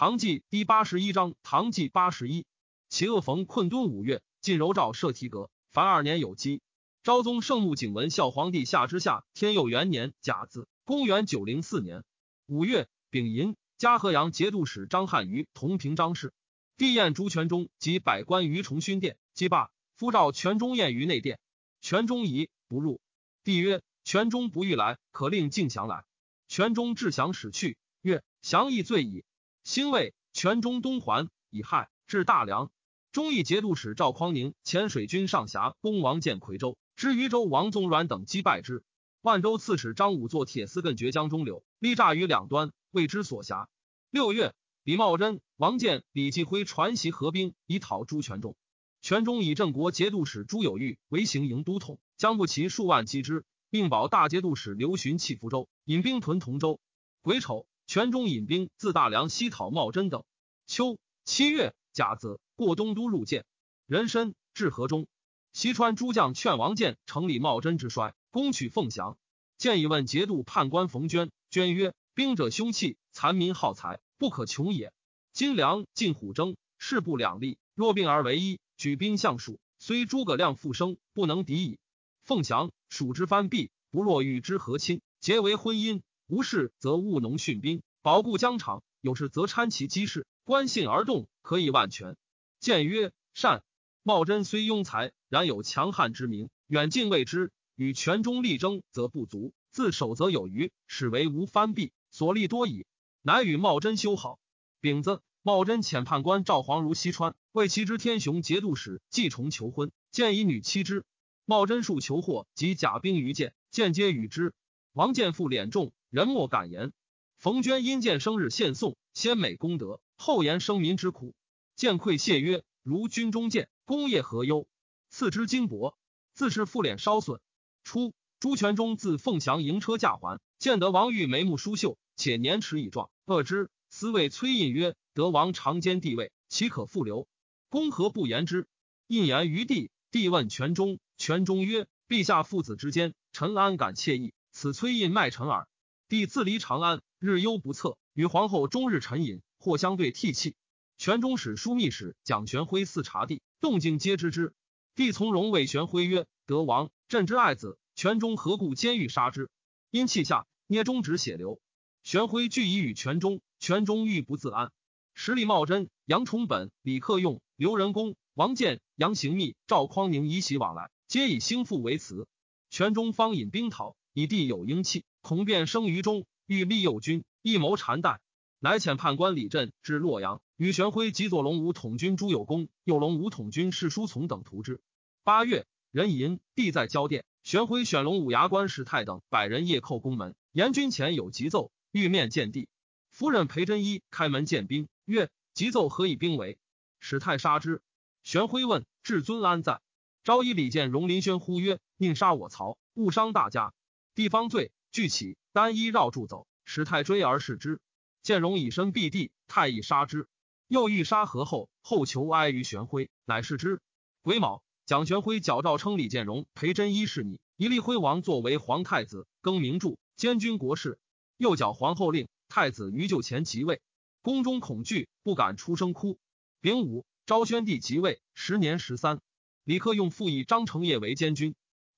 唐纪第八十一章，唐纪八十一。其恶逢困敦五月，晋柔诏设提阁。凡二年有基。昭宗圣穆景文孝皇帝下之下，天佑元年甲子，公元九零四年五月丙寅，嘉禾阳节度使张汉于同平章事。帝宴朱全忠及百官于崇勋殿，祭罢。夫召全忠宴于内殿，全忠疑不入。帝曰：“全忠不欲来，可令敬祥来。”全忠至祥使去，曰：“祥亦醉矣。”兴魏全中东环以害至大梁，忠义节度使赵匡宁遣水军上峡攻王建夔州，知渝州王宗阮等击败之。万州刺史张武作铁丝艮绝江中流，立栅于两端，为之所辖。六月，李茂贞、王建、李继辉传檄合兵以讨朱全忠。全忠以郑国节度使朱有玉为行营都统，将不齐数万击之，并保大节度使刘询弃福州，引兵屯同州。癸丑。全中引兵自大梁西讨茂贞等。秋七月甲子，过东都入见，人参至河中。西川诸将劝王建成立茂贞之衰，攻取凤翔。建以问节度判官冯娟，娟曰：“兵者凶器，残民耗财，不可穷也。今梁晋虎争，势不两立，若并而为一，举兵相属，虽诸葛亮复生，不能敌矣。凤翔蜀之藩蔽，不若与之和亲，结为婚姻。”无事则务农训兵，保固疆场；有事则参其机事，观信而动，可以万全。谏曰：善。茂贞虽庸才，然有强悍之名，远近谓之。与权中力争，则不足；自守则有余，使为无藩蔽，所立多矣。乃与茂贞修好。丙子，茂贞遣判官赵黄如西川，为其之天雄节度使季崇求婚，见以女妻之。茂贞数求获，及甲兵于见，间接与之。王建父敛重。人莫敢言。冯娟因见生日献颂，先美功德，后言生民之苦。见愧谢曰：“如军中见，功业何忧？”赐之金帛，自是复敛稍损。初，朱全忠自凤翔迎车驾还，见得王玉眉目疏秀，且年齿已壮，恶之。思谓崔胤曰：“得王长兼帝位，岂可复留？公何不言之？”胤言于帝。帝问全忠，全忠曰：“陛下父子之间，臣安敢惬意？此崔胤卖臣耳。”帝自离长安，日忧不测，与皇后终日沉饮，或相对涕泣。权中使枢密使蒋玄辉四察帝，动静皆知之。帝从容谓玄辉曰：“德王，朕之爱子，权中何故监狱杀之？”因泣下，捏中指血流。玄辉俱以与权中，权中欲不自安。实力茂贞、杨崇本、李克用、刘仁恭、王建、杨行密、赵匡宁以喜往来，皆以兴复为辞。权中方引兵讨，以帝有英气。恐变生于中，欲立右军，一谋缠带，乃遣判官李振至洛阳，与玄辉及左龙武统军朱有功、右龙武统军士书从等图之。八月，壬寅，帝在交殿，玄辉选龙武牙关史泰等百人夜叩宫门，言军前有急奏，欲面见帝。夫人裴真一开门见兵，曰：“急奏何以兵为？”史泰杀之。玄辉问：“至尊安在？”昭以李建荣林轩呼曰：“宁杀我曹，勿伤大家。”地方罪。俱起，单衣绕柱走，使太追而视之。建荣以身避地，太亦杀之。又欲杀何后，后求哀于玄辉，乃是之。癸卯，蒋玄辉矫诏称李建荣、裴真一是逆，以立辉王作为皇太子，更名著，监军国事。又剿皇后令，太子于就前即位，宫中恐惧，不敢出声哭。丙午，昭宣帝即位，时年十三。李克用复以张承业为监军，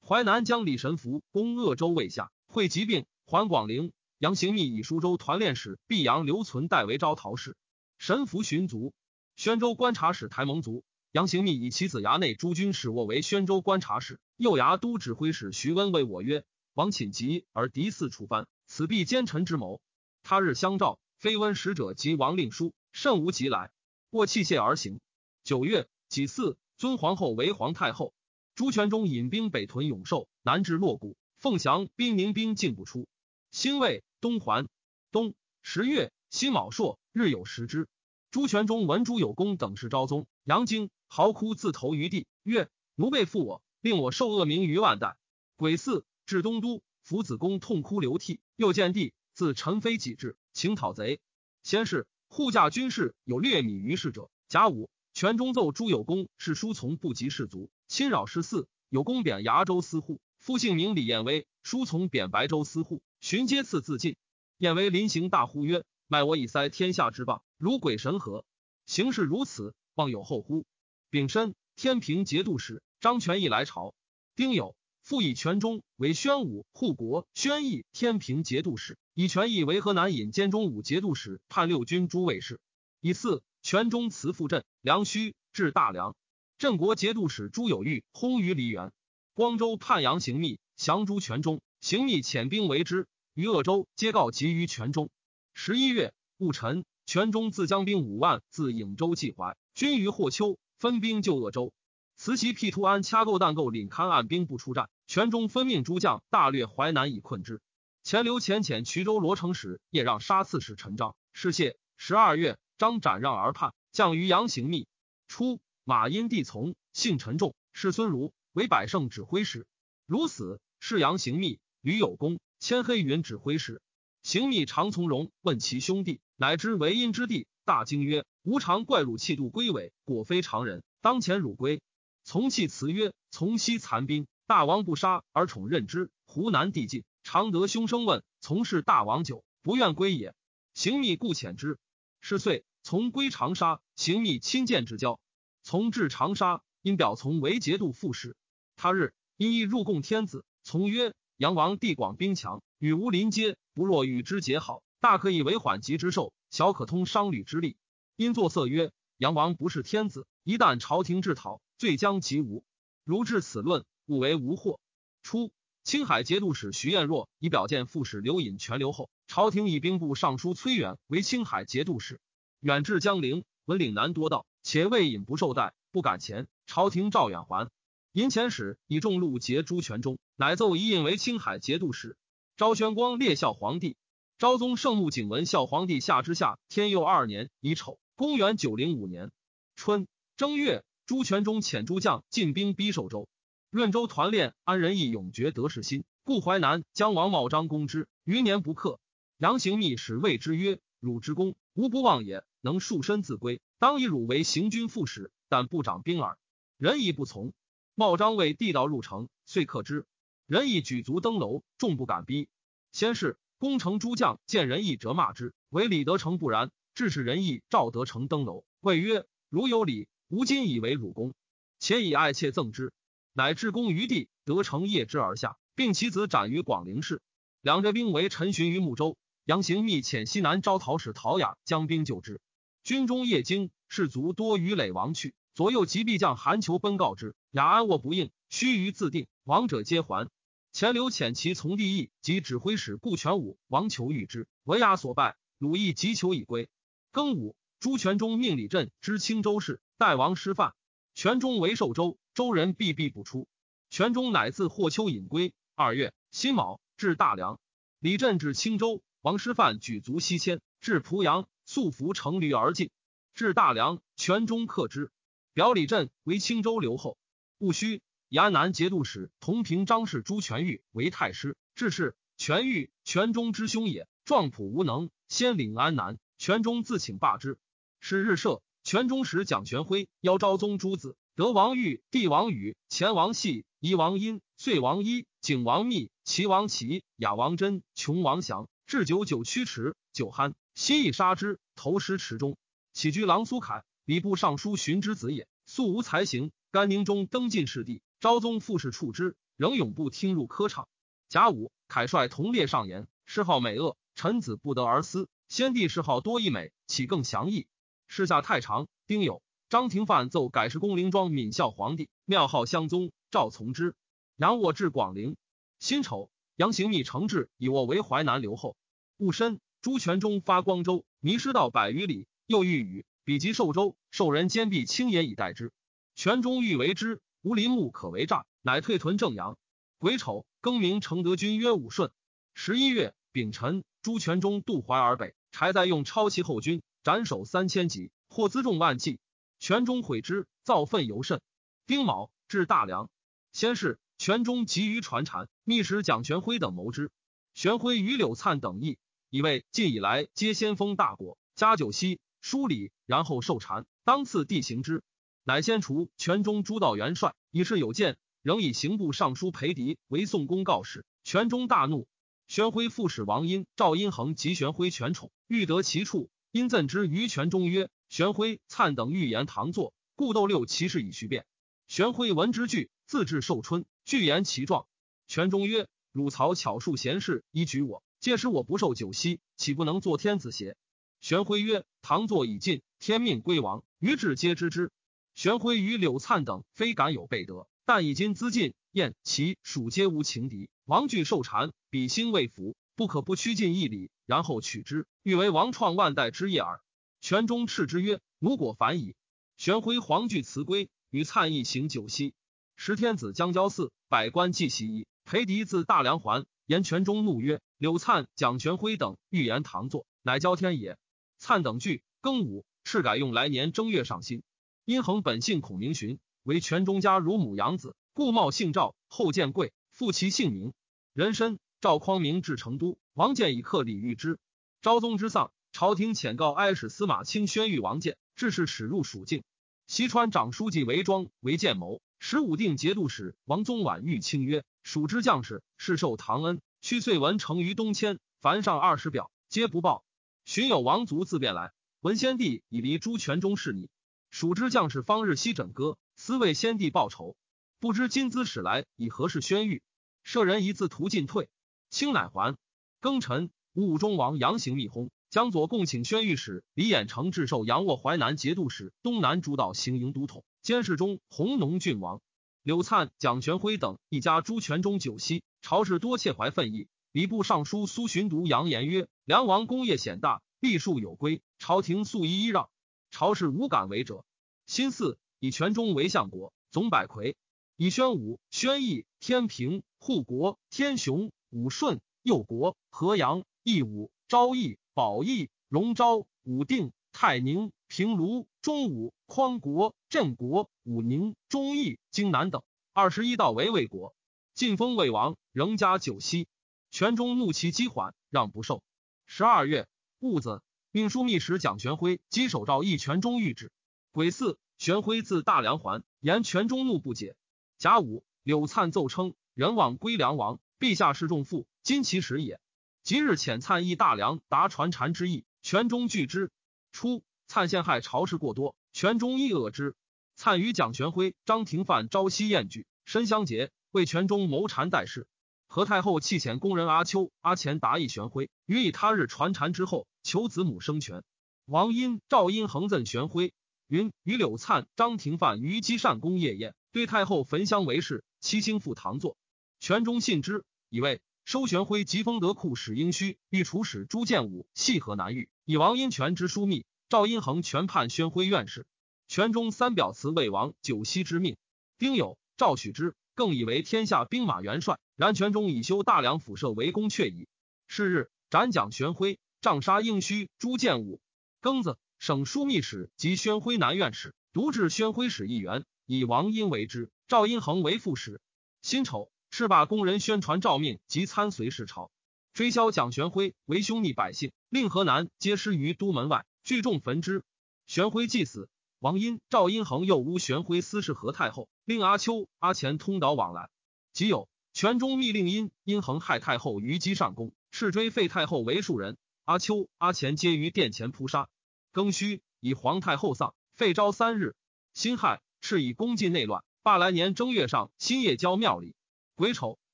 淮南将李神福攻鄂州未下。会疾病，还广陵。杨行密以舒州团练使毕阳留存代为招讨使。神符寻族。宣州观察使台蒙族。杨行密以其子衙内诸军使我为宣州观察使。右牙都指挥使徐温为我曰：“王寝疾而敌四处藩，此必奸臣之谋。”他日相召，非温使者及王令书，甚无疾来。握器械而行。九月己巳，尊皇后为皇太后。朱全忠引兵北屯永寿，南至洛谷。凤翔兵宁兵进不出，兴魏东还。冬十月辛卯朔，日有食之。朱全忠闻朱有功等是昭宗，杨京嚎哭自投于地，曰：“奴辈负我，令我受恶名于万代。”癸巳，至东都，夫子宫痛哭流涕。又见帝，自陈妃己至，请讨贼。先是，护驾军士有略米于事者。甲午，全中奏朱有功是书从不及士卒，侵扰十四，有功贬崖州司户。夫姓名李彦威，书从贬白州司户，寻阶次自尽。彦威临行大呼曰：“卖我以塞天下之棒，如鬼神何，行事如此，望有后乎？丙申，天平节度使张权义来朝。丁酉，复以权中为宣武护国宣义天平节度使，以权义为河南尹兼中武节度使，判六军诸卫士。以四，权中辞赴镇梁虚，至大梁。镇国节度使朱有玉薨于梨园。光州判杨行密降诸权中，行密遣兵围之，于鄂州皆告急于权中。十一月戊辰。全中自将兵五万自颍州济淮，军于霍丘，分兵救鄂州。慈禧辟突安掐构弹构领勘按兵不出战。全中分命诸将大略淮南以困之。前刘遣遣衢州罗城使夜让杀刺史陈章，是谢。十二月，张斩让而叛，降于阳行密。初，马殷弟从，姓陈重，世孙儒为百胜指挥使。如死，是阳行密，吕有功，迁黑云指挥使。行密常从容，问其兄弟。乃知为阴之地，大惊曰：“吾常怪汝气度归尾，果非常人。当前汝归。”从弃辞曰：“从西残兵，大王不杀而宠任之。湖南地尽，常得凶声问，从事大王久，不愿归也。行密故遣之。是岁，从归长沙，行密亲见之交。从至长沙，因表从为节度副使。他日，因亦入贡天子。从曰：“杨王地广兵强，与吾邻接，不若与之结好。”大可以为缓急之寿，小可通商旅之利。因作色曰：“杨王不是天子，一旦朝廷制讨，罪将及吾。如至此论，勿为无祸。”初，青海节度使徐彦若以表见副使刘隐全留后，朝廷以兵部尚书崔远为青海节度使。远至江陵，闻岭南多盗，且魏隐不受待，不敢前。朝廷召远还。银钱使以重禄节朱全忠，乃奏以印为青海节度使。昭宣光列孝皇帝。昭宗圣穆景文孝皇帝下之下天佑二年乙丑，公元九零五年春正月，朱全忠遣诸将进兵逼寿州。润州团练安仁义永绝得失心，故淮南将王茂章攻之，余年不克。杨行密使谓之曰：“汝之功，无不忘也。能束身自归，当以汝为行军副使，但不掌兵耳。”仁义不从。茂章为地道入城，遂克之。仁义举足登楼，众不敢逼。先是。攻城诸将见仁义，责骂之。唯李德成不然，致使仁义召德成登楼，谓曰：“如有礼，吾今以为汝功。”且以爱妾赠之，乃至公于地。德成谒之而下，并其子斩于广陵市。两浙兵为陈寻于睦州，杨行密遣西南招讨使陶雅将兵救之。军中夜惊，士卒多于垒亡去。左右急必将韩求奔告之，雅安卧不应，须臾自定。亡者皆还。钱刘遣其从弟义及指挥使顾全武、王求遇之，为雅所败。鲁义急求以归。庚午，朱全忠命李振知青州事，代王师范。全忠为寿州，州人必必不出。全忠乃自霍丘引归。二月辛卯，至大梁。李振至青州，王师范举足西迁，至濮阳，素服乘驴而进。至大梁，全忠克之。表李振为青州留后。戊戌。以安南节度使同平张氏朱全玉为太师，致仕。全玉全忠之兄也，壮朴无能，先领安南。全忠自请罢之。是日赦，全忠使蒋玄辉邀昭宗诸子，德王玉、帝王宇、前王系、夷王殷、遂王一、景王密、齐王齐、雅王真、穷王祥，置酒九曲池，酒酣，心意杀之，投尸池中。起居郎苏凯，礼部尚书荀之子也，素无才行。甘宁中登进士第。昭宗复视处之，仍永不听入科场。甲午，凯帅同列上言，谥号美恶，臣子不得而思。先帝谥号多义美，岂更详义？事下太长。丁酉，张廷范奏改世公陵庄闵孝皇帝，庙号襄宗，赵从之。杨卧至广陵。辛丑，杨行密承制，以卧为淮南留后。戊申，朱全忠发光州，迷失道百余里，又遇雨，比及寿州，受人坚壁青岩以待之。全中欲为之。无林木可为诈，乃退屯正阳。癸丑，更名承德军曰武顺。十一月丙辰，朱全忠渡淮而北，柴在用超其后军，斩首三千级，获辎重万骑。全忠悔之，造愤尤甚。丁卯，至大梁。先是，全忠急于传禅，密使蒋玄辉等谋之。玄辉与柳灿等议，以为近以来皆先锋大国，加九锡疏礼，然后受禅，当次地行之。乃先除全中诸道元帅，以示有见，仍以刑部尚书裴迪为宋公告使。全中大怒。玄辉副使王殷、赵殷衡及玄辉权宠，欲得其处，因赠之于权中曰：“玄辉、灿等预言唐作，故斗六骑士以徐变。”玄辉闻之惧，自至寿春，具言其状。权中曰：“汝曹巧术贤士，以举我，皆使我不受九锡，岂不能作天子邪？”玄辉曰：“唐作已尽，天命归王，于至皆知之。”玄辉与柳灿等非敢有备德，但以今资尽，燕、齐、蜀皆无情敌。王惧受禅，比心未服，不可不趋近一礼，然后取之，欲为王创万代之业耳。权中斥之曰：“如果反矣。”玄辉惶惧辞归，与灿一行九锡。十天子将交祀，百官祭席矣。裴迪自大梁还，言权中怒曰：“柳灿、蒋玄辉等欲言唐作，乃交天也。”灿等句，庚午，敕改用来年正月上新。殷衡本姓孔明询，为权中家乳母养子，故冒姓赵，后见贵，复其姓名。人参赵匡明至成都，王建以克李遇之。昭宗之丧，朝廷遣告哀使司马卿宣谕王建，致使使入蜀境。西川长书记韦庄为建谋，十五定节度使王宗婉谕卿曰：“蜀之将士，是受唐恩，屈遂文成于东迁，凡上二十表，皆不报。寻有王族自便来，文先帝以离朱权中事逆。”蜀之将士方日夕枕戈，思为先帝报仇，不知今兹使来以何事宣谕。舍人一字图进退，清乃还。庚辰，武中王杨行密薨，江左共请宣谕使李衍成致授杨沃淮南节度使、东南诸道行营都统、监视中弘农郡王。柳灿、蒋玄辉等一家朱权中九锡，朝士多切怀愤意。礼部尚书苏洵读扬言曰：“梁王功业显大，立数有归，朝廷素一一让。”朝士无敢为者。新四以权中为相国，总百魁；以宣武、宣义、天平、护国、天雄、武顺、右国、河阳、义武、昭义、宝义、荣昭、武定、泰宁、平卢、中武、匡国、镇国、武宁、忠义、荆南等二十一道为魏国，晋封魏王，仍加九锡。权中怒其积缓，让不受。十二月戊子。命枢密使蒋玄辉击手诏一权中谕旨。癸巳，玄辉自大梁还，言权中怒不解。甲午，柳灿奏称人往归梁王，陛下是重负，今其时也。即日遣灿诣大梁，达传禅之意，权中拒之。初，灿陷害朝事过多，权中亦恶之。灿与蒋玄辉、张廷范朝夕宴聚，深相结，为权中谋禅代事。何太后弃遣宫人阿丘、阿钱答议玄辉，予以他日传禅之后。求子母生权，王殷、赵殷恒赠玄辉云：与柳灿、张廷范于积善公夜宴，对太后焚香为誓。七星复唐作，权中信之，以为收玄辉及封德库使应虚，御厨使朱建武系河南狱，以王殷权之枢密。赵殷恒全判宣辉院士。权中三表辞魏王九锡之命。丁酉，赵许之，更以为天下兵马元帅。然权中以修大梁府舍为公阙矣。是日，斩蒋玄辉。杖杀应虚、朱建武，庚子，省枢密使及宣徽南院使独置宣徽使一员，以王殷为之，赵殷衡为副使。辛丑，是罢工人宣传诏命及参随侍朝，追销蒋玄辉为凶逆百姓，令河南皆失于都门外，聚众焚之。玄辉既死，王殷、赵殷衡又诬玄辉私事何太后，令阿丘、阿钱通导往来。即有权中密令殷、殷衡害太后于姬上宫，斥追废太后为庶人。阿丘、阿钱皆于殿前扑杀。庚戌，以皇太后丧，废昭三日。辛亥，是以宫禁内乱。罢来年正月上，新夜交庙里。癸丑，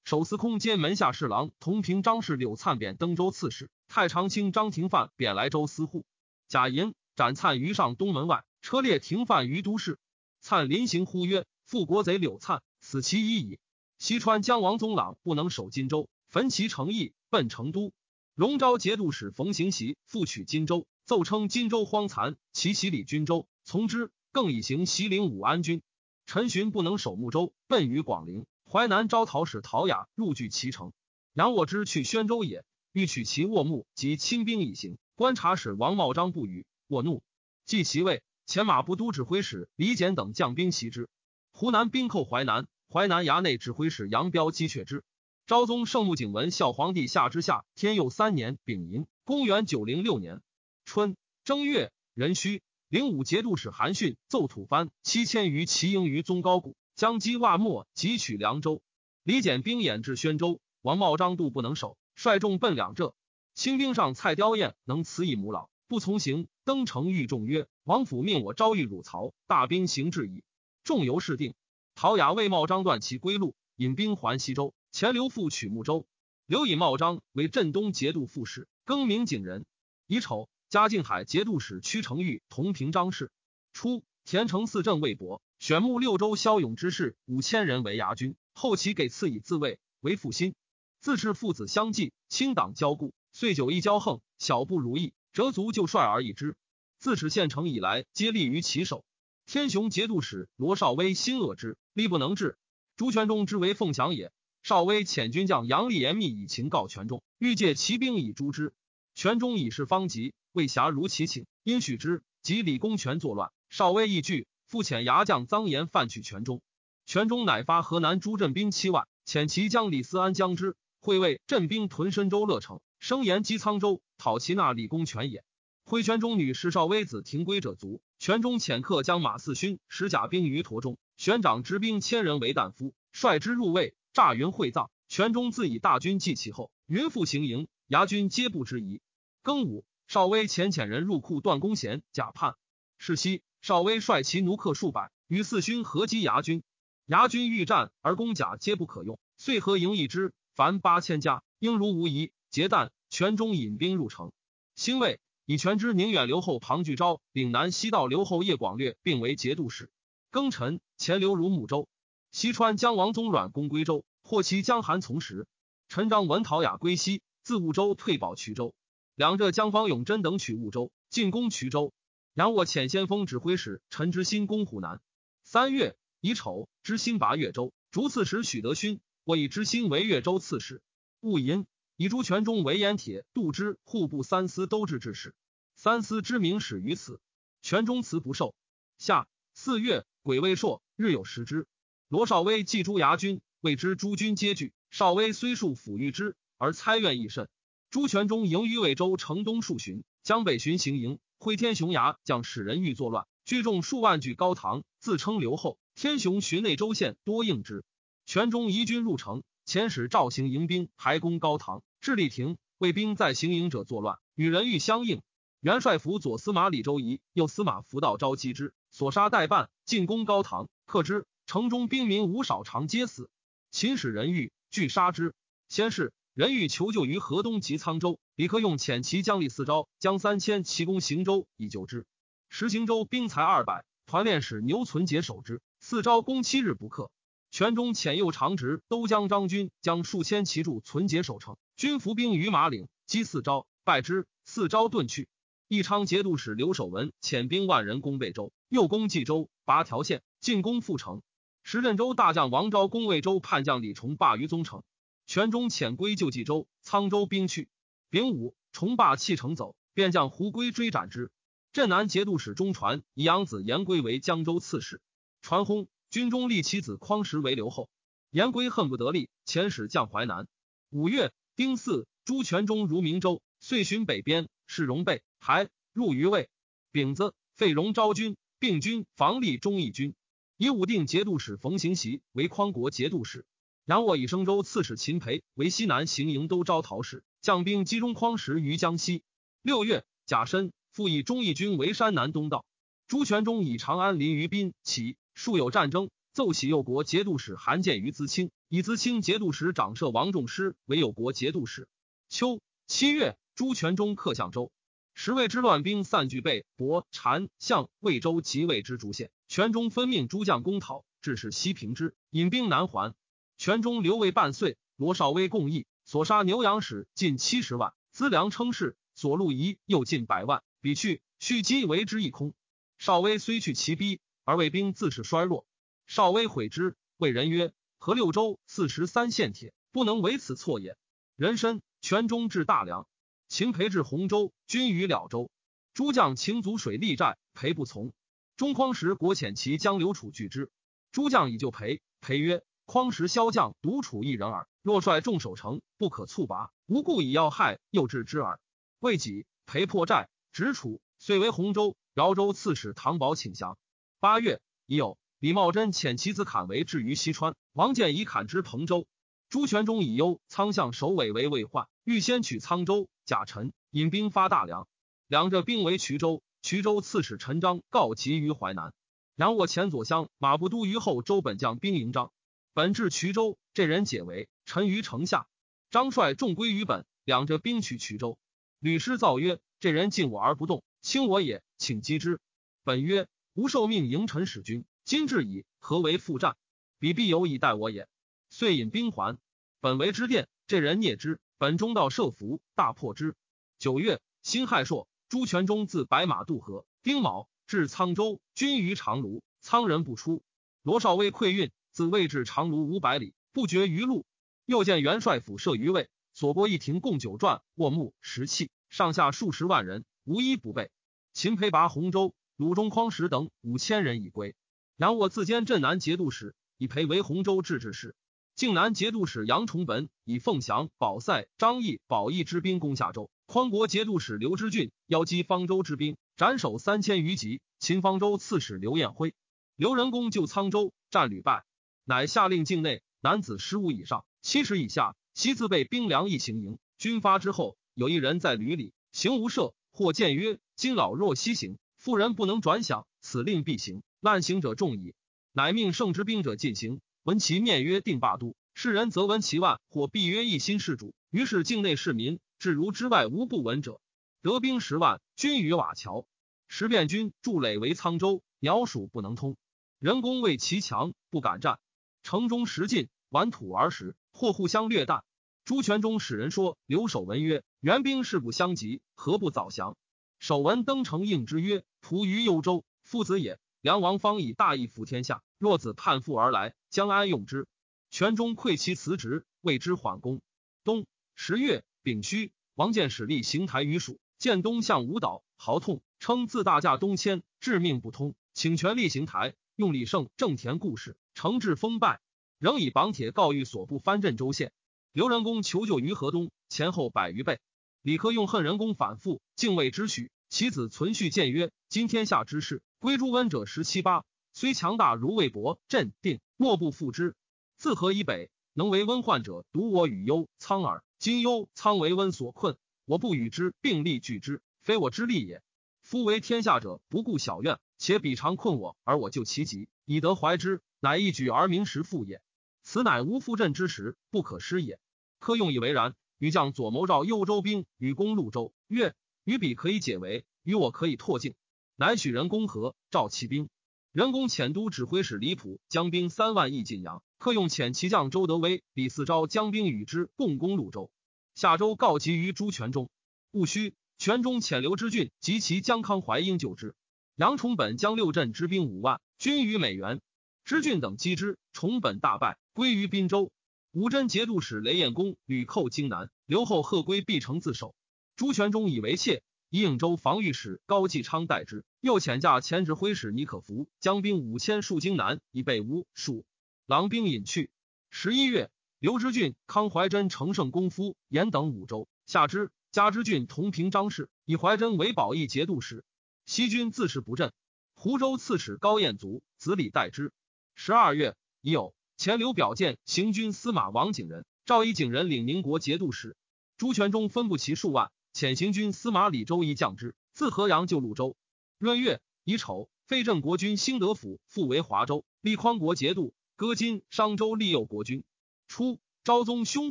守司空兼门下侍郎同平张氏柳灿贬登州刺史。太常卿张廷范贬莱州司户。贾寅斩灿于上东门外，车裂廷范于都市。灿临行呼曰：“复国贼柳灿，死其一矣。”西川将王宗朗不能守荆州，焚其城邑，奔成都。荣昭节度使冯行喜复取荆州，奏称荆州荒残，其袭李军州，从之。更以行袭领武安军。陈寻不能守睦州，奔于广陵。淮南招讨使陶雅入据其城。杨沃之去宣州也，欲取其卧木及亲兵以行。观察使王茂章不与，沃怒，继其位。前马步都指挥使李简等将兵袭之。湖南兵寇淮南，淮南衙内指挥使杨彪击却之。昭宗圣穆景文孝皇帝下之下天佑三年丙寅，公元九零六年春正月壬戌，灵武节度使韩逊奏吐蕃七千余骑营于宗高谷，将击瓦莫，急取凉州。李简兵掩至宣州，王茂章度不能守，率众奔两浙。清兵上蔡雕燕能辞以母老，不从行。登城欲众曰：“王府命我招谕汝曹，大兵行至矣。”众由是定。陶雅为茂章断其归路，引兵还西州。前刘复取睦州，刘以茂章为镇东节度副使，更名景仁。乙丑，嘉靖海节度使屈成玉同平章事。初，田城四镇魏博选募六州骁勇之士五千人为牙军，后其给赐以自卫，为复心。自是父子相继，亲党交故，遂久一骄横，小不如意，折足就率而已之。自始县城以来，皆立于其手。天雄节度使罗绍威心恶之，力不能治。朱全忠之为凤翔也。绍威遣军将杨立严密以情告全忠，欲借骑兵以诛之。全忠以是方急，未暇如其请，因许之。及李公权作乱，绍威亦惧，复遣牙将臧延犯取全忠。全忠乃发河南诸镇兵七万，遣其将李思安将之。会为镇兵屯深州乐城，声言击沧州，讨其纳李公权也。挥全忠女是少威子廷归者卒，全忠遣客将马四勋使甲兵于驼中，玄长执兵千人为旦夫，率之入魏，诈云会葬。全忠自以大军继其后，云复行营，牙军皆不知疑。庚午，少威遣遣人入库断弓弦，假叛。是夕，少威率其奴客数百，与四勋合击牙军。牙军欲战，而弓甲皆不可用，遂合营一之。凡八千家，应如无疑。结旦，全中引兵入城。兴魏以权知宁远留后庞巨昭、岭南西道留后叶广略并为节度使。庚辰，前留如睦州。西川将王宗阮攻归州，获其江韩从时。陈章文陶雅归西，自婺州退保衢州。两浙江方永贞等取婺州，进攻衢州。杨沃遣先锋指挥使陈之新攻湖南。三月乙丑，知新拔越州，逐刺史许德勋。我以知心为越州刺史，戊寅以朱全忠为盐铁、杜之户部三司都制之事。三司之名始于此。全忠辞不受。夏四月，癸未朔，日有食之。罗绍威继朱牙军，谓之诸军皆惧。绍威虽数抚御之，而猜怨亦甚。朱全忠营于魏州城东数旬，江北巡行营，挥天雄牙将使人欲作乱，聚众数万据高堂，自称刘后。天雄巡内州县多应之。全中移军入城，遣使赵行迎兵排攻高唐，智力亭卫兵在行营者作乱，与人欲相应。元帅府左司马李周仪、右司马福道招击之，所杀待办，进攻高唐，克之。城中兵民无少，常皆死。秦使人欲拒杀之。先是，人欲求救于河东及沧州，李克用遣其将领四招将三千骑攻行州以救之。时行州兵才二百，团练使牛存节守之，四招攻七日不克。全中遣右长直都将张军将数千骑驻存节守城，军伏兵于马岭，击四招，败之。四招遁去。义昌节度使刘守文遣兵万人攻魏州，又攻冀州，拔条县，进攻阜城。时任州大将王昭攻魏州叛将李崇霸于宗城，全中遣归救冀州，沧州兵去。丙午，崇霸弃城走，便将胡归追斩之。镇南节度使中传以养子严归为江州刺史，传轰。军中立其子匡时为留后，严归恨不得立，遣使降淮南。五月丁巳，朱全忠如明州，遂寻北边，是荣备还入于魏。丙子，费荣昭君，并军防立忠义军，以武定节度使冯行习为匡国节度使。杨沃以升州刺史秦培为西南行营都招讨使，将兵击中匡时于江西。六月甲申，复以忠义军为山南东道。朱全忠以长安临于滨起。数有战争，奏喜右国节度使韩建于资清，以资清节度使掌摄王仲师为右国节度使。秋七月，朱全忠克相州，十魏之乱兵散聚备博禅相魏州及魏之主县。全忠分命诸将攻讨，致使西平之，引兵南还。全忠留卫半岁，罗绍威共议，所杀牛羊使近七十万，资粮称氏所路夷又近百万，彼去，蓄积为之一空。少威虽去其逼。而魏兵自是衰弱，少威悔之，谓人曰：“河六州四十三县铁，不能为此错也。”人参全中至大梁，秦培至洪州，军于了州。诸将秦阻水利寨，裴不从。中匡时国遣其将刘楚拒之，诸将以救裴。裴曰：“匡时骁将独处一人耳，若率众守城，不可猝拔，无故以要害，又置之耳。”未几，裴破寨，直楚，遂为洪州、饶州刺史唐宝请降。八月，已有李茂贞遣其子侃为至于西川，王建以侃之彭州。朱全忠以忧沧相首尾为魏患，欲先取沧州。贾臣引兵发大梁。两浙兵为衢州，衢州刺史陈章告急于淮南。杨卧前左相马步都虞后周本将兵迎章，本至衢州，这人解围，陈于城下。张帅众归于本，两浙兵取衢州。吕师造曰：“这人敬我而不动，轻我也，请击之。”本曰：“吾受命迎陈使君，今至矣，何为复战？彼必有以待我也。”遂引兵还。本为之殿，这人聂之，本中道设伏，大破之。九月，辛亥朔，朱全忠自白马渡河，丁卯。至沧州，军于长卢，沧人不出。罗少尉溃运，自魏至长卢五百里，不绝于路。又见元帅府设于魏，所过一亭共九传，卧木石器，上下数十万人，无一不备。秦培拔洪州、鲁中匡石等五千人已归。杨卧自兼镇南节度使，以陪为洪州制置使。靖南节度使杨崇本以凤翔、保塞、张毅、保义之兵攻下州。匡国节度使刘知俊邀击方州之兵。斩首三千余级。秦方州刺史刘彦辉、刘仁恭救沧州，战屡败，乃下令境内男子十五以上、七十以下，悉自备兵粮一行营。军发之后，有一人在旅里行无赦，或谏曰：“今老弱西行，妇人不能转饷，此令必行。滥行者众矣。”乃命圣之兵者进行。闻其面曰定霸都，世人则闻其万，或必曰一心事主。于是境内市民至如之外无不闻者。得兵十万，军于瓦桥。时变军筑垒为沧州，鸟鼠不能通。人工为其强，不敢战。城中食尽，玩土而食，或互相掠啖。朱全忠使人说刘守文曰：“援兵势不相及，何不早降？”守文登城应之曰：“仆于幽州，父子也。梁王方以大义服天下，若子叛父而来，将安用之？”权中愧其辞职，谓之缓攻。冬十月丙戌，王建使立行台于蜀，建东向吴岛，豪痛。称自大驾东迁，致命不通，请权力行台，用李胜、郑田故事，惩治封败，仍以绑铁告谕所部藩镇州县。刘仁恭求救于河东，前后百余倍。李克用恨仁恭反复，敬畏之许。其子存续谏曰：“今天下之事，归诸温者十七八，虽强大如魏博、镇定，莫不复之。自河以北，能为温患者，独我与幽、苍耳。今幽、苍为温所困，我不与之并力拒之，非我之力也。”夫为天下者，不顾小怨，且彼常困我，而我救其急，以得怀之，乃一举而名实复也。此乃无复振之时，不可失也。柯用以为然。与将左谋召幽州兵与攻潞州，曰：与彼可以解围，与我可以拓境。乃许人攻河，召其兵。人公遣都指挥使李普将兵三万亿晋阳。柯用遣骑将周德威、李嗣昭将兵与之共攻潞州。下周告急于朱全忠，戊戌。全中遣刘知俊及其江康怀英救之。杨崇本将六镇之兵五万，军于美元。知俊等击之，崇本大败，归于滨州。吴真节度使雷彦公屡寇荆南，留后贺归必城自守。朱全忠以为妾，颍州防御使高继昌代之。又遣驾前指挥使尼可福将兵五千戍荆南，以备吴蜀。狼兵隐去。十一月，刘知俊、康怀真乘胜攻夫延等五州，下之。嘉之郡同平张氏以怀真为保义节度使，西军自是不振。湖州刺史高彦卒子李代之。十二月，已有前刘表见行军司马王景仁，赵以景仁领宁国节度使。朱全忠分布其数万，遣行军司马李周一将之，自河阳救潞州。闰月乙丑，废郑国君兴德府，复为华州，立匡国节度，割金商州立右国君。初，昭宗兄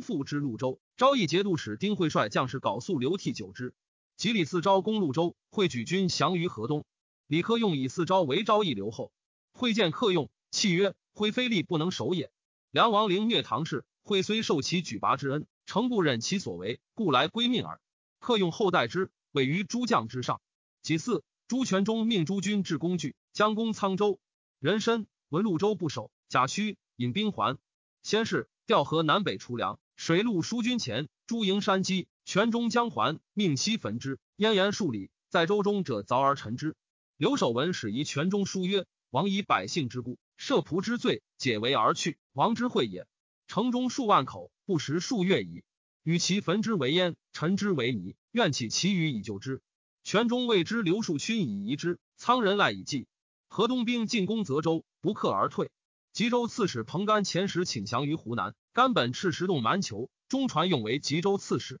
父之潞州。昭义节度使丁会率将士缟素流涕久之。及李嗣昭攻潞州，会举军降于河东。李克用以嗣昭为昭义留后。会见克用，泣曰：“会非力不能守也。梁王陵虐唐氏，会虽受其举拔之恩，诚不忍其所为，故来归命耳。”克用后代之，委于诸将之上。其四，朱全忠命诸军至工具，将攻沧州。人参闻潞州不守，贾诩引兵还。先是，调河南北除粮。水陆疏军前，诸营山积，全中将还，命西焚之。燕言数里，在州中者凿而陈之。刘守文使夷全中书曰：“王以百姓之故，赦仆之罪，解围而去，王之惠也。城中数万口，不食数月矣。与其焚之为烟，陈之为泥，愿起其余以救之。泉中谓之刘树勋以遗之，苍人赖以济。河东兵进攻泽州，不克而退。吉州刺史彭干前时请降于湖南。甘本赤石洞蛮酋，中传用为吉州刺史。